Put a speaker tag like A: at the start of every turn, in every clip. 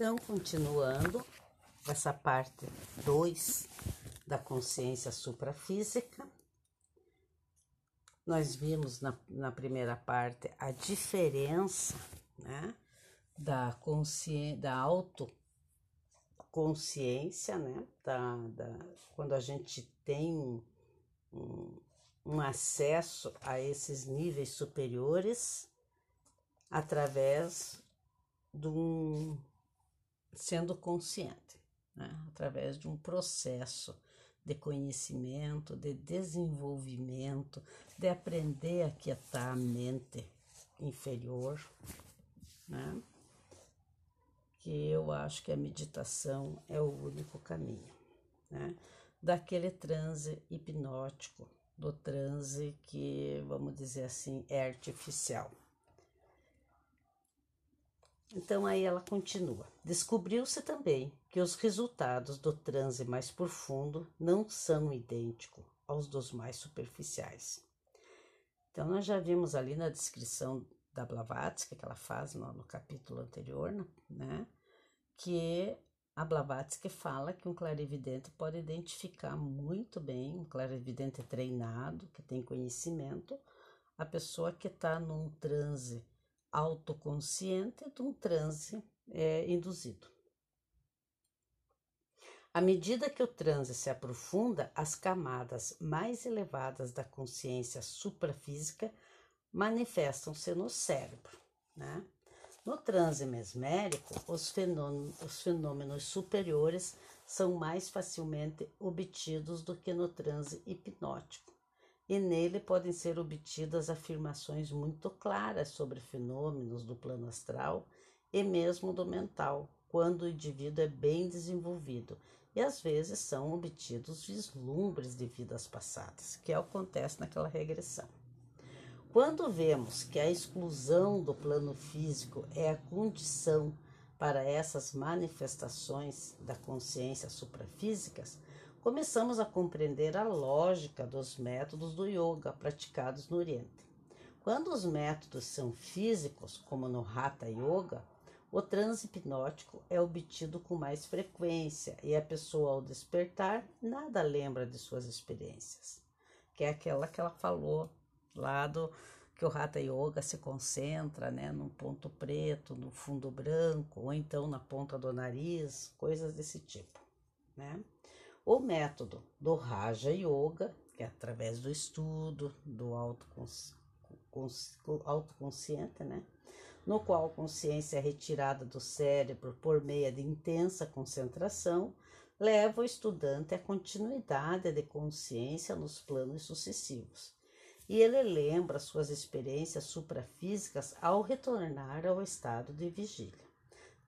A: Então, continuando essa parte 2 da consciência suprafísica, nós vimos na, na primeira parte a diferença né, da, consciência, da autoconsciência, né, da, da, quando a gente tem um, um, um acesso a esses níveis superiores através de um sendo consciente, né? através de um processo de conhecimento, de desenvolvimento, de aprender a quietar a mente inferior, né? que eu acho que a meditação é o único caminho, né? daquele transe hipnótico, do transe que, vamos dizer assim, é artificial. Então aí ela continua. Descobriu-se também que os resultados do transe mais profundo não são idênticos aos dos mais superficiais. Então nós já vimos ali na descrição da Blavatsky que ela faz no, no capítulo anterior, né, que a Blavatsky fala que um clarividente pode identificar muito bem, um clarividente treinado, que tem conhecimento, a pessoa que está num transe autoconsciente de um transe é, induzido. À medida que o transe se aprofunda, as camadas mais elevadas da consciência suprafísica manifestam-se no cérebro. Né? No transe mesmérico, os fenômenos, os fenômenos superiores são mais facilmente obtidos do que no transe hipnótico e nele podem ser obtidas afirmações muito claras sobre fenômenos do plano astral e mesmo do mental, quando o indivíduo é bem desenvolvido, e às vezes são obtidos vislumbres de vidas passadas, que acontece naquela regressão. Quando vemos que a exclusão do plano físico é a condição para essas manifestações da consciência suprafísicas, começamos a compreender a lógica dos métodos do yoga praticados no Oriente. Quando os métodos são físicos, como no Hatha Yoga, o transe hipnótico é obtido com mais frequência e a pessoa, ao despertar, nada lembra de suas experiências. Que é aquela que ela falou lá do que o Hatha Yoga se concentra né, num ponto preto, no fundo branco, ou então na ponta do nariz, coisas desse tipo. Né? O método do Raja Yoga, que é através do estudo, do autoconsciente, né? no qual a consciência é retirada do cérebro por meio de intensa concentração, leva o estudante à continuidade de consciência nos planos sucessivos. E ele lembra suas experiências suprafísicas ao retornar ao estado de vigília.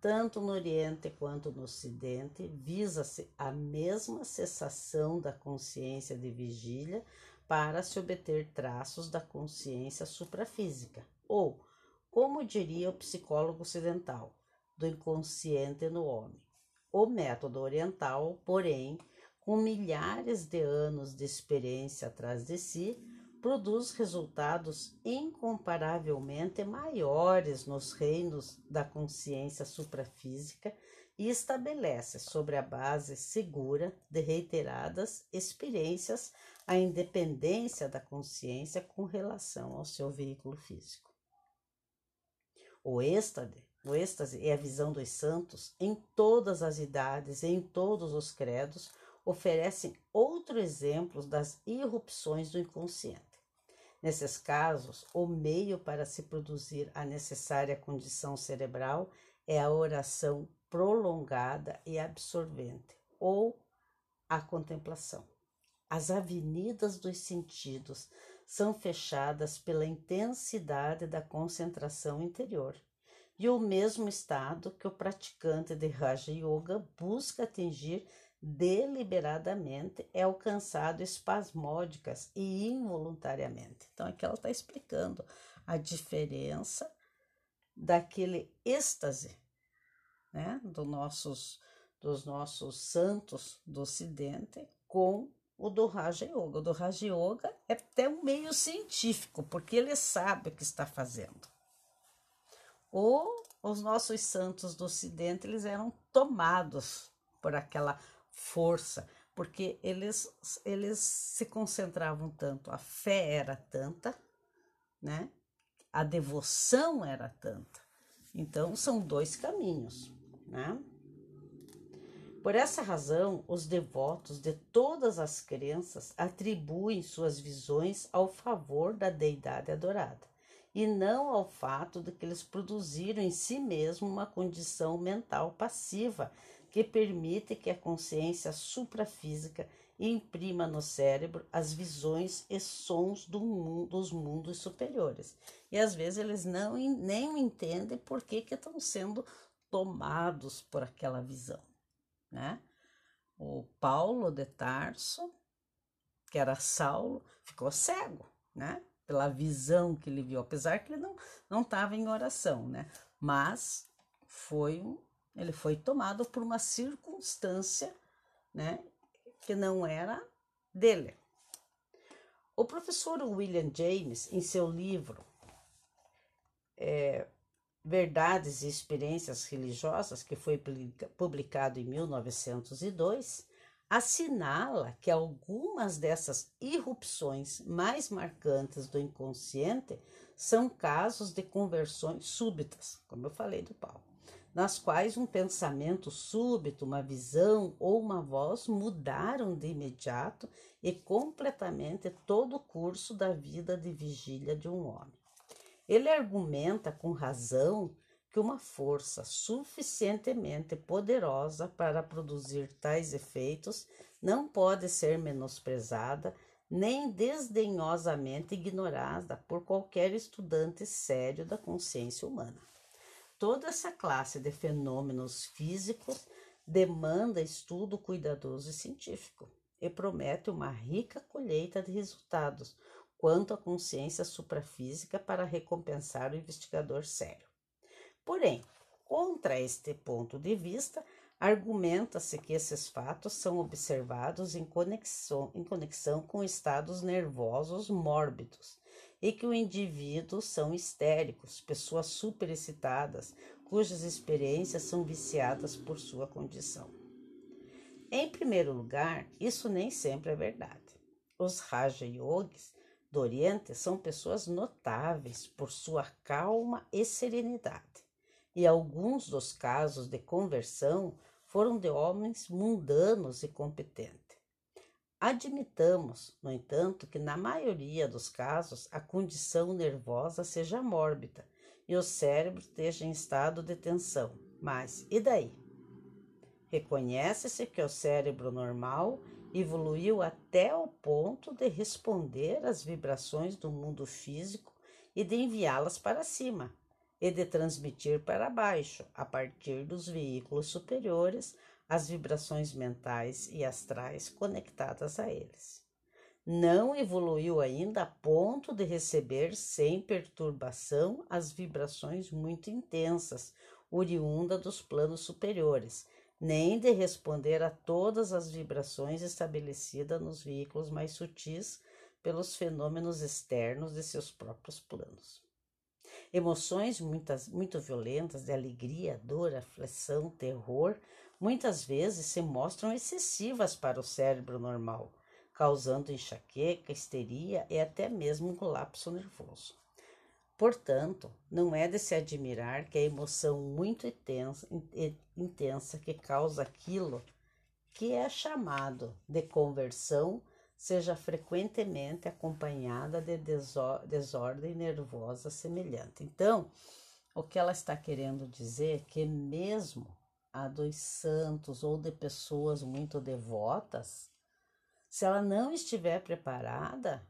A: Tanto no Oriente quanto no Ocidente, visa-se a mesma cessação da consciência de vigília para se obter traços da consciência suprafísica, ou, como diria o psicólogo ocidental, do inconsciente no homem. O método oriental, porém, com milhares de anos de experiência atrás de si, produz resultados incomparavelmente maiores nos reinos da consciência suprafísica e estabelece, sobre a base segura de reiteradas experiências, a independência da consciência com relação ao seu veículo físico. O êxtase, o êxtase é a visão dos santos em todas as idades e em todos os credos, oferecem outro exemplo das irrupções do inconsciente. Nesses casos, o meio para se produzir a necessária condição cerebral é a oração prolongada e absorvente, ou a contemplação. As avenidas dos sentidos são fechadas pela intensidade da concentração interior e o mesmo estado que o praticante de Raja Yoga busca atingir deliberadamente é alcançado espasmódicas e involuntariamente. Então, aqui ela está explicando a diferença daquele êxtase né, do nossos, dos nossos santos do Ocidente com o do Raja Yoga. O do Raja Yoga é até um meio científico, porque ele sabe o que está fazendo. O os nossos santos do Ocidente eles eram tomados por aquela força, porque eles, eles se concentravam tanto, a fé era tanta, né? A devoção era tanta. Então são dois caminhos, né? Por essa razão, os devotos de todas as crenças atribuem suas visões ao favor da deidade adorada e não ao fato de que eles produziram em si mesmo uma condição mental passiva que permite que a consciência suprafísica imprima no cérebro as visões e sons do mundo, dos mundos superiores. E às vezes eles não nem entendem por que, que estão sendo tomados por aquela visão, né? O Paulo de Tarso, que era Saulo, ficou cego, né? pela visão que ele viu, apesar que ele não não estava em oração, né? Mas foi um, ele foi tomado por uma circunstância, né, que não era dele. O professor William James, em seu livro é, Verdades e Experiências Religiosas, que foi publicado em 1902, assinala que algumas dessas irrupções mais marcantes do inconsciente são casos de conversões súbitas, como eu falei do Paulo, nas quais um pensamento súbito, uma visão ou uma voz mudaram de imediato e completamente todo o curso da vida de vigília de um homem. Ele argumenta com razão que uma força suficientemente poderosa para produzir tais efeitos não pode ser menosprezada nem desdenhosamente ignorada por qualquer estudante sério da consciência humana. Toda essa classe de fenômenos físicos demanda estudo cuidadoso e científico e promete uma rica colheita de resultados quanto à consciência suprafísica para recompensar o investigador sério. Porém, contra este ponto de vista, argumenta-se que esses fatos são observados em conexão, em conexão com estados nervosos mórbidos e que o indivíduo são histéricos, pessoas superexcitadas, cujas experiências são viciadas por sua condição. Em primeiro lugar, isso nem sempre é verdade. Os Raja Yogis do Oriente são pessoas notáveis por sua calma e serenidade e alguns dos casos de conversão foram de homens mundanos e competentes. Admitamos, no entanto, que na maioria dos casos a condição nervosa seja mórbida e o cérebro esteja em estado de tensão. Mas e daí? Reconhece-se que o cérebro normal evoluiu até o ponto de responder às vibrações do mundo físico e de enviá-las para cima, e de transmitir para baixo, a partir dos veículos superiores, as vibrações mentais e astrais conectadas a eles. Não evoluiu ainda a ponto de receber sem perturbação as vibrações muito intensas, oriunda dos planos superiores, nem de responder a todas as vibrações estabelecidas nos veículos mais sutis pelos fenômenos externos de seus próprios planos. Emoções muitas, muito violentas de alegria, dor, aflição, terror, muitas vezes se mostram excessivas para o cérebro normal, causando enxaqueca, histeria e até mesmo um colapso nervoso. Portanto, não é de se admirar que a emoção muito intensa, intensa que causa aquilo que é chamado de conversão seja frequentemente acompanhada de desordem nervosa semelhante. Então, o que ela está querendo dizer é que mesmo a dos santos ou de pessoas muito devotas, se ela não estiver preparada,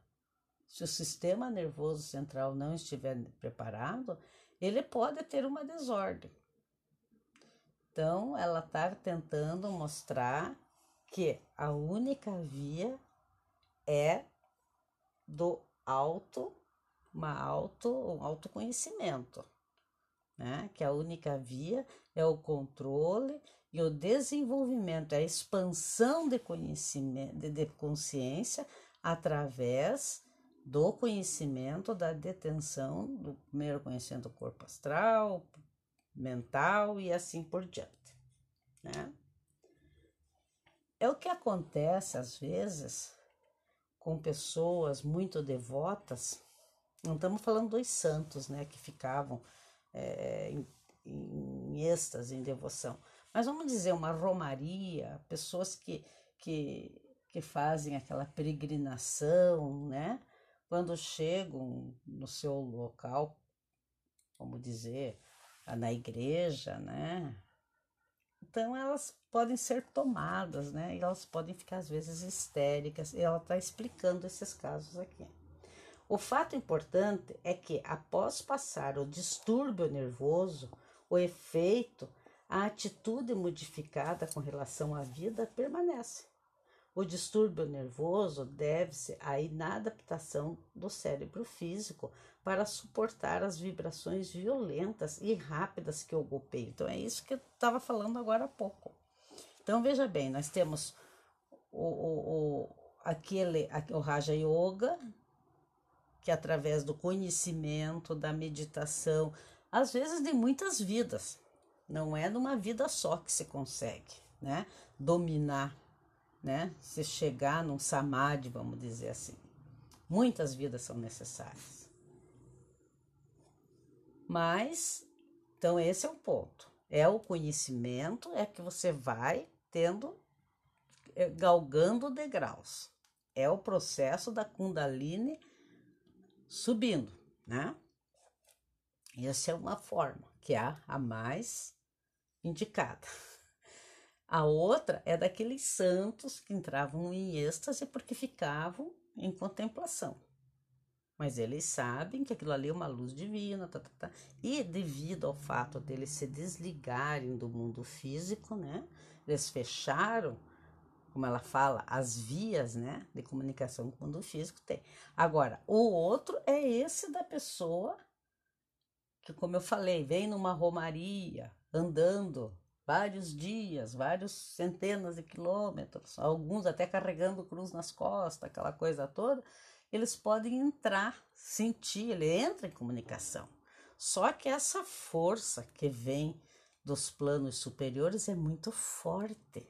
A: se o sistema nervoso central não estiver preparado, ele pode ter uma desordem. Então, ela está tentando mostrar que a única via é do auto, uma auto, um autoconhecimento, né? Que a única via é o controle e o desenvolvimento, a expansão de conhecimento, de, consciência através do conhecimento da detenção do primeiro conhecimento do corpo astral, mental e assim por diante, né? É o que acontece às vezes com pessoas muito devotas. Não estamos falando dos santos, né, que ficavam é, em êxtase, em devoção. Mas vamos dizer uma romaria, pessoas que, que, que fazem aquela peregrinação, né? Quando chegam no seu local, vamos dizer, na igreja, né? Então elas podem ser tomadas, né? E elas podem ficar às vezes histéricas. E ela está explicando esses casos aqui. O fato importante é que após passar o distúrbio nervoso, o efeito, a atitude modificada com relação à vida permanece. O distúrbio nervoso deve-se à inadaptação do cérebro físico para suportar as vibrações violentas e rápidas que o golpeiam. Então, é isso que eu estava falando agora há pouco. Então, veja bem, nós temos o, o, o, aquele, o Raja Yoga, que através do conhecimento, da meditação, às vezes de muitas vidas, não é numa vida só que se consegue, né? Dominar, né? Se chegar num samadhi, vamos dizer assim. Muitas vidas são necessárias. Mas, então esse é o ponto. É o conhecimento, é que você vai tendo, é, galgando degraus. É o processo da Kundalini subindo, né? Essa é uma forma, que é a mais indicada. A outra é daqueles santos que entravam em êxtase porque ficavam em contemplação mas eles sabem que aquilo ali é uma luz divina, tá, tá, tá. e devido ao fato deles se desligarem do mundo físico, né, eles fecharam, como ela fala, as vias, né, de comunicação com o mundo físico tem. Agora, o outro é esse da pessoa como eu falei, vem numa romaria, andando vários dias, vários centenas de quilômetros, alguns até carregando cruz nas costas, aquela coisa toda eles podem entrar, sentir, ele entra em comunicação. Só que essa força que vem dos planos superiores é muito forte.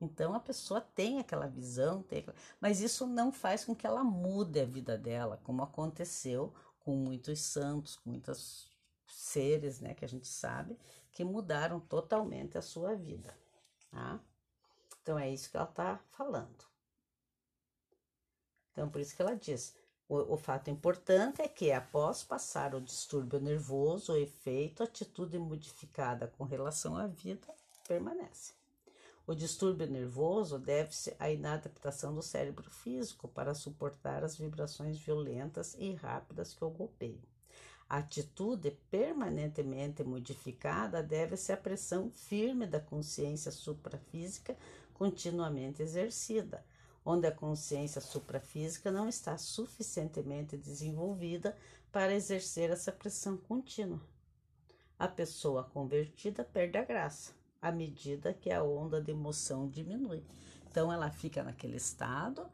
A: Então a pessoa tem aquela visão, tem aquela... mas isso não faz com que ela mude a vida dela, como aconteceu com muitos santos, com muitos seres, né, que a gente sabe, que mudaram totalmente a sua vida. Tá? Então é isso que ela está falando. Então, por isso que ela diz: o, o fato importante é que, após passar o distúrbio nervoso, o efeito, a atitude modificada com relação à vida permanece. O distúrbio nervoso deve-se à inadaptação do cérebro físico para suportar as vibrações violentas e rápidas que o golpeiam. A atitude permanentemente modificada deve-se à pressão firme da consciência suprafísica continuamente exercida, onde a consciência suprafísica não está suficientemente desenvolvida para exercer essa pressão contínua. A pessoa convertida perde a graça à medida que a onda de emoção diminui. Então ela fica naquele estado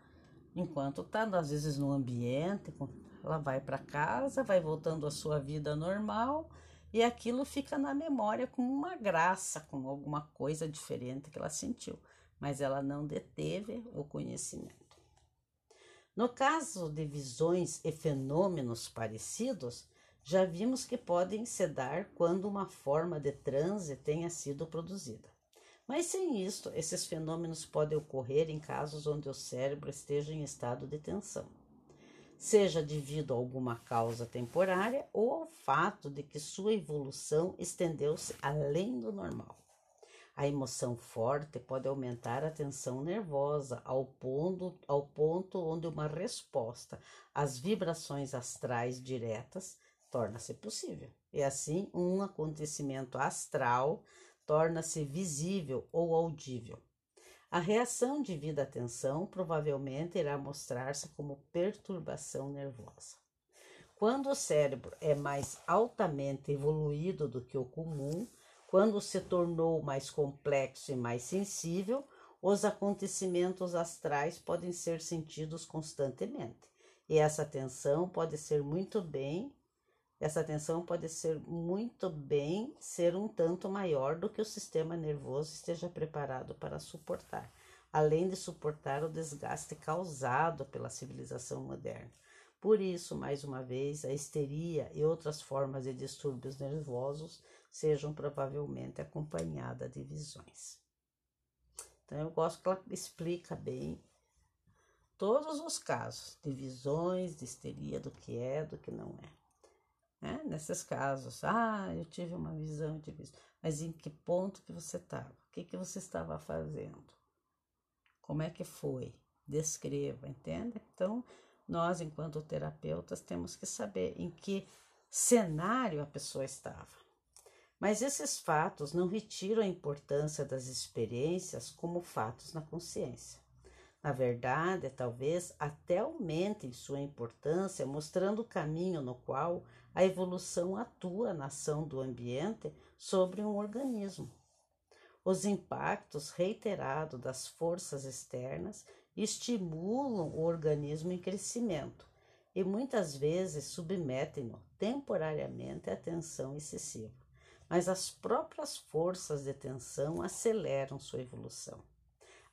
A: enquanto está às vezes no ambiente, ela vai para casa, vai voltando à sua vida normal e aquilo fica na memória com uma graça, com alguma coisa diferente que ela sentiu mas ela não deteve o conhecimento. No caso de visões e fenômenos parecidos, já vimos que podem se dar quando uma forma de transe tenha sido produzida. Mas sem isto, esses fenômenos podem ocorrer em casos onde o cérebro esteja em estado de tensão, seja devido a alguma causa temporária ou ao fato de que sua evolução estendeu-se além do normal. A emoção forte pode aumentar a tensão nervosa ao ponto, ao ponto onde uma resposta às vibrações astrais diretas torna-se possível. E assim, um acontecimento astral torna-se visível ou audível. A reação devido à tensão provavelmente irá mostrar-se como perturbação nervosa. Quando o cérebro é mais altamente evoluído do que o comum, quando se tornou mais complexo e mais sensível, os acontecimentos astrais podem ser sentidos constantemente. E essa tensão pode ser muito bem Essa tensão pode ser muito bem ser um tanto maior do que o sistema nervoso esteja preparado para suportar, além de suportar o desgaste causado pela civilização moderna. Por isso, mais uma vez, a histeria e outras formas de distúrbios nervosos sejam provavelmente acompanhadas de visões. Então, eu gosto que ela explica bem todos os casos de visões, de histeria, do que é, do que não é. Né? Nesses casos, ah, eu tive uma visão de visão. Mas em que ponto que você estava? O que, que você estava fazendo? Como é que foi? Descreva, entende? Então, nós, enquanto terapeutas, temos que saber em que cenário a pessoa estava. Mas esses fatos não retiram a importância das experiências como fatos na consciência. Na verdade, talvez até aumentem sua importância, mostrando o caminho no qual a evolução atua na ação do ambiente sobre um organismo. Os impactos reiterados das forças externas estimulam o organismo em crescimento e muitas vezes submetem-no temporariamente à tensão excessiva. Mas as próprias forças de tensão aceleram sua evolução.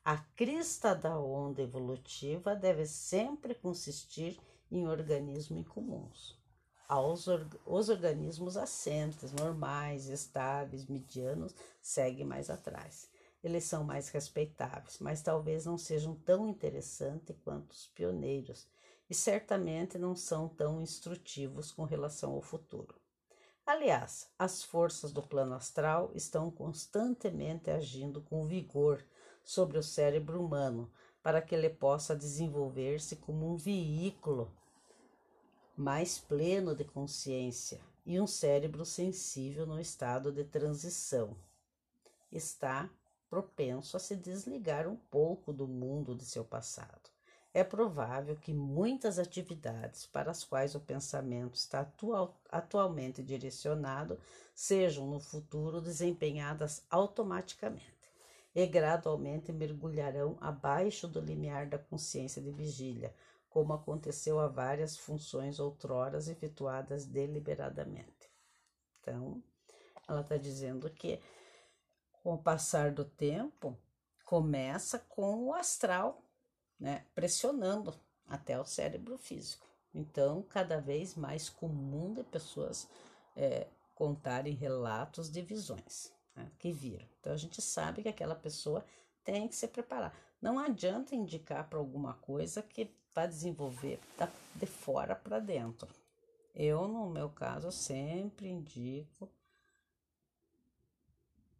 A: A crista da onda evolutiva deve sempre consistir em organismos incomuns. Aos os organismos assentes, normais, estáveis, medianos, seguem mais atrás. Eles são mais respeitáveis, mas talvez não sejam tão interessantes quanto os pioneiros e certamente não são tão instrutivos com relação ao futuro. Aliás, as forças do plano astral estão constantemente agindo com vigor sobre o cérebro humano para que ele possa desenvolver-se como um veículo mais pleno de consciência e um cérebro sensível no estado de transição. Está propenso a se desligar um pouco do mundo de seu passado. É provável que muitas atividades para as quais o pensamento está atual, atualmente direcionado sejam no futuro desempenhadas automaticamente e gradualmente mergulharão abaixo do limiar da consciência de vigília, como aconteceu a várias funções outroras efetuadas deliberadamente. Então, ela está dizendo que com o passar do tempo, começa com o astral, né, pressionando até o cérebro físico. Então, cada vez mais comum de pessoas é, contarem relatos de visões né, que viram. Então a gente sabe que aquela pessoa tem que se preparar. Não adianta indicar para alguma coisa que vai desenvolver da, de fora para dentro. Eu, no meu caso, sempre indico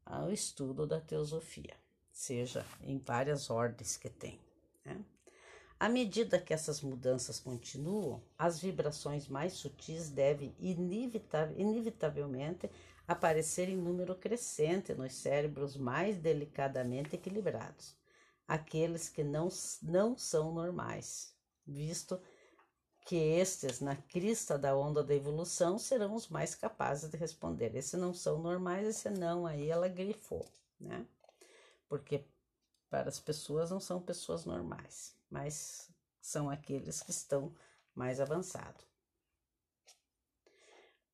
A: ao estudo da teosofia, seja em várias ordens que tem. Né? À medida que essas mudanças continuam, as vibrações mais sutis devem inevitavelmente aparecer em número crescente nos cérebros mais delicadamente equilibrados, aqueles que não, não são normais, visto que estes, na crista da onda da evolução, serão os mais capazes de responder. Esses não são normais, esse não aí ela grifou, né? Porque para as pessoas não são pessoas normais, mas são aqueles que estão mais avançados.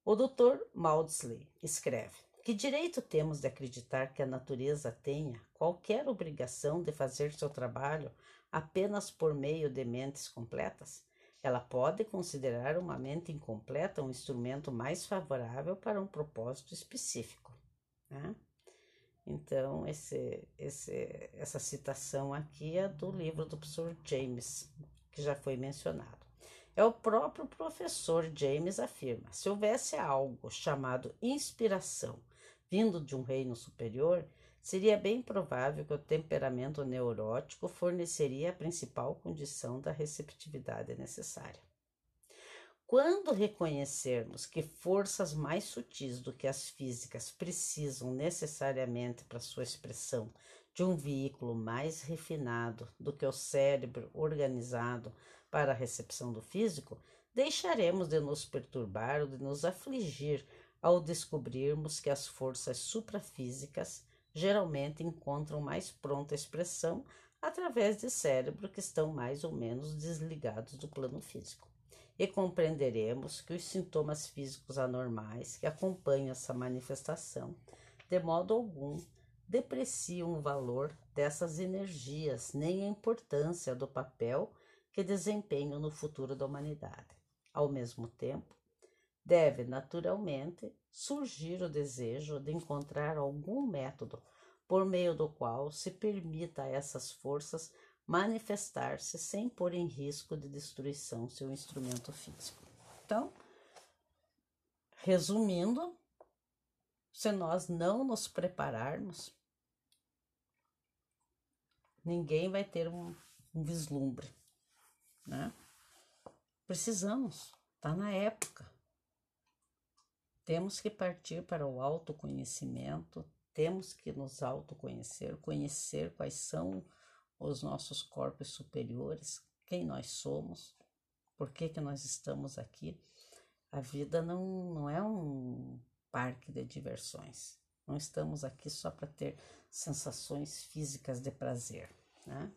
A: O Dr. Maudsley escreve: Que direito temos de acreditar que a natureza tenha qualquer obrigação de fazer seu trabalho apenas por meio de mentes completas? Ela pode considerar uma mente incompleta um instrumento mais favorável para um propósito específico. Né? Então, esse, esse, essa citação aqui é do livro do professor James, que já foi mencionado. É o próprio professor James afirma: se houvesse algo chamado inspiração vindo de um reino superior, seria bem provável que o temperamento neurótico forneceria a principal condição da receptividade necessária. Quando reconhecermos que forças mais sutis do que as físicas precisam necessariamente para sua expressão de um veículo mais refinado do que o cérebro organizado para a recepção do físico, deixaremos de nos perturbar ou de nos afligir ao descobrirmos que as forças suprafísicas geralmente encontram mais pronta expressão através de cérebro que estão mais ou menos desligados do plano físico. e compreenderemos que os sintomas físicos anormais que acompanham essa manifestação, de modo algum, depreciam o valor dessas energias nem a importância do papel que desempenham no futuro da humanidade. Ao mesmo tempo, deve naturalmente surgir o desejo de encontrar algum método por meio do qual se permita a essas forças manifestar-se sem pôr em risco de destruição seu instrumento físico. Então, resumindo, se nós não nos prepararmos, ninguém vai ter um, um vislumbre, né? Precisamos, está na época. Temos que partir para o autoconhecimento, temos que nos autoconhecer, conhecer quais são os nossos corpos superiores, quem nós somos, por que, que nós estamos aqui. A vida não, não é um parque de diversões. Não estamos aqui só para ter sensações físicas de prazer. Né?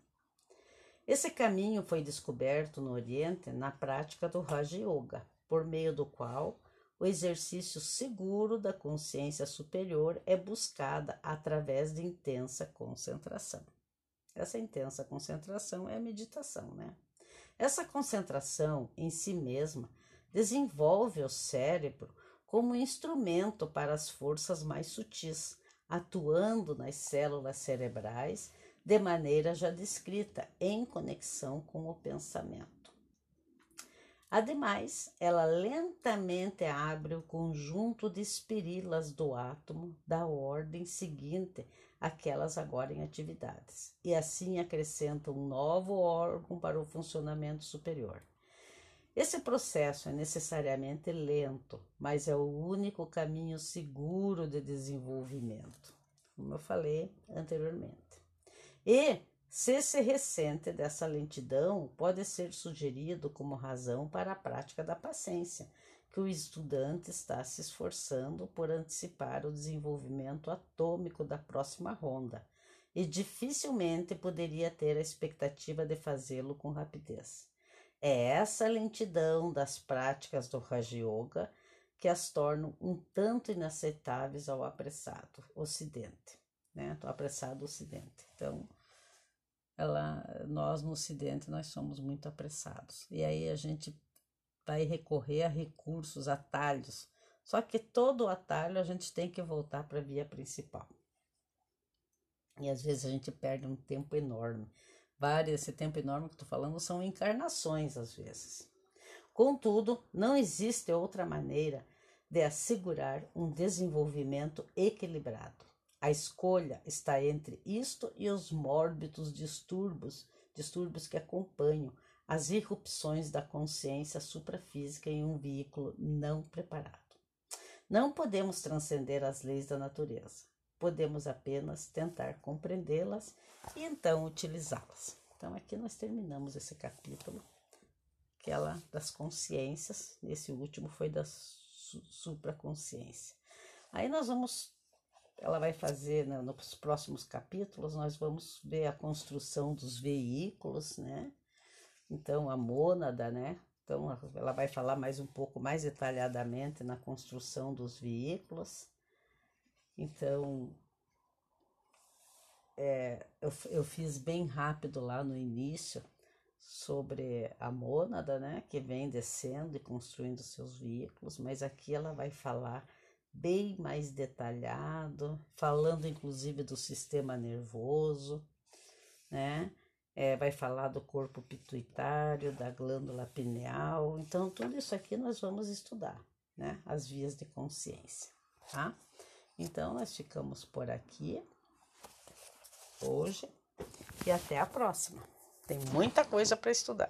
A: Esse caminho foi descoberto no Oriente na prática do Raja Yoga, por meio do qual o exercício seguro da consciência superior é buscada através de intensa concentração. Essa intensa concentração é a meditação, né? Essa concentração em si mesma desenvolve o cérebro como instrumento para as forças mais sutis, atuando nas células cerebrais de maneira já descrita, em conexão com o pensamento. Ademais, ela lentamente abre o conjunto de espirilas do átomo da ordem seguinte aquelas agora em atividades, e assim acrescenta um novo órgão para o funcionamento superior. Esse processo é necessariamente lento, mas é o único caminho seguro de desenvolvimento, como eu falei anteriormente. E, se se ressente dessa lentidão, pode ser sugerido como razão para a prática da paciência, que o estudante está se esforçando por antecipar o desenvolvimento atômico da próxima ronda e dificilmente poderia ter a expectativa de fazê-lo com rapidez. É essa lentidão das práticas do Raja Yoga que as tornam um tanto inaceitáveis ao apressado Ocidente, né? Ao apressado Ocidente. Então, ela, nós no Ocidente nós somos muito apressados e aí a gente vai recorrer a recursos, atalhos. Só que todo atalho a gente tem que voltar para a via principal. E às vezes a gente perde um tempo enorme. Várias, esse tempo enorme que estou falando são encarnações, às vezes. Contudo, não existe outra maneira de assegurar um desenvolvimento equilibrado. A escolha está entre isto e os mórbidos distúrbios, distúrbios que acompanham as irrupções da consciência suprafísica em um veículo não preparado. Não podemos transcender as leis da natureza, podemos apenas tentar compreendê-las e então utilizá-las. Então, aqui nós terminamos esse capítulo, aquela das consciências, esse último foi da su supraconsciência. Aí nós vamos, ela vai fazer né, nos próximos capítulos, nós vamos ver a construção dos veículos, né? Então, a mônada, né? Então, ela vai falar mais um pouco mais detalhadamente na construção dos veículos. Então, é, eu, eu fiz bem rápido lá no início sobre a mônada, né? Que vem descendo e construindo seus veículos, mas aqui ela vai falar bem mais detalhado, falando inclusive do sistema nervoso, né? é, vai falar do corpo pituitário, da glândula pineal. Então, tudo isso aqui nós vamos estudar, né? As vias de consciência, tá? Então, nós ficamos por aqui hoje e até a próxima. Tem muita coisa para estudar.